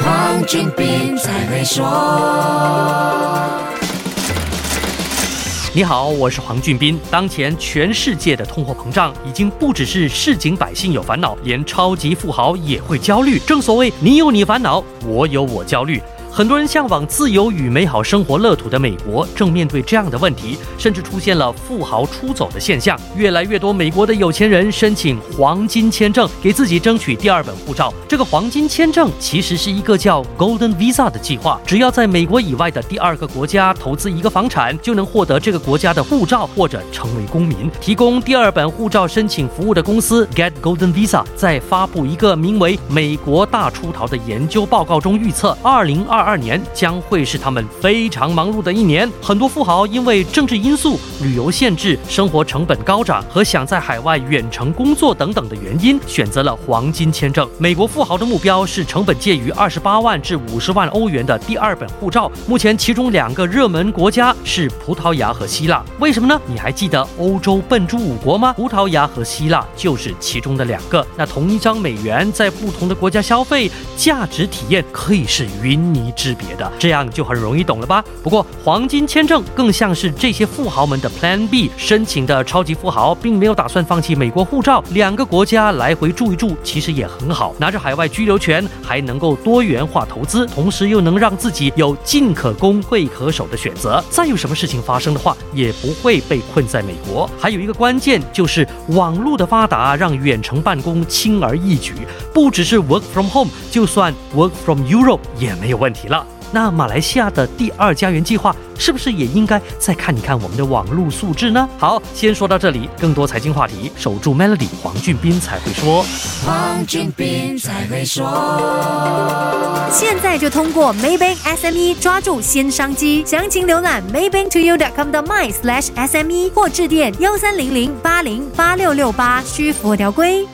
黄俊斌才会说。你好，我是黄俊斌。当前全世界的通货膨胀已经不只是市井百姓有烦恼，连超级富豪也会焦虑。正所谓，你有你烦恼，我有我焦虑。很多人向往自由与美好生活乐土的美国，正面对这样的问题，甚至出现了富豪出走的现象。越来越多美国的有钱人申请黄金签证，给自己争取第二本护照。这个黄金签证其实是一个叫 Golden Visa 的计划，只要在美国以外的第二个国家投资一个房产，就能获得这个国家的护照或者成为公民。提供第二本护照申请服务的公司 Get Golden Visa 在发布一个名为《美国大出逃》的研究报告中预测，二零二。二年将会是他们非常忙碌的一年。很多富豪因为政治因素、旅游限制、生活成本高涨和想在海外远程工作等等的原因，选择了黄金签证。美国富豪的目标是成本介于二十八万至五十万欧元的第二本护照。目前，其中两个热门国家是葡萄牙和希腊。为什么呢？你还记得欧洲笨猪五国吗？葡萄牙和希腊就是其中的两个。那同一张美元在不同的国家消费，价值体验可以是云泥。之别的，这样就很容易懂了吧？不过黄金签证更像是这些富豪们的 Plan B。申请的超级富豪并没有打算放弃美国护照，两个国家来回住一住，其实也很好。拿着海外居留权，还能够多元化投资，同时又能让自己有进可攻退可守的选择。再有什么事情发生的话，也不会被困在美国。还有一个关键就是网络的发达，让远程办公轻而易举，不只是 Work from home，就算 Work from Europe 也没有问题。了，那马来西亚的第二家园计划是不是也应该再看一看我们的网络素质呢？好，先说到这里，更多财经话题，守住 Melody，黄俊斌才会说。黄俊斌才会说。现在就通过 Maybank SME 抓住新商机，详情浏览 maybanktoyou.com 的 my slash SME 或致电幺三零零八零八六六八，需符合条规。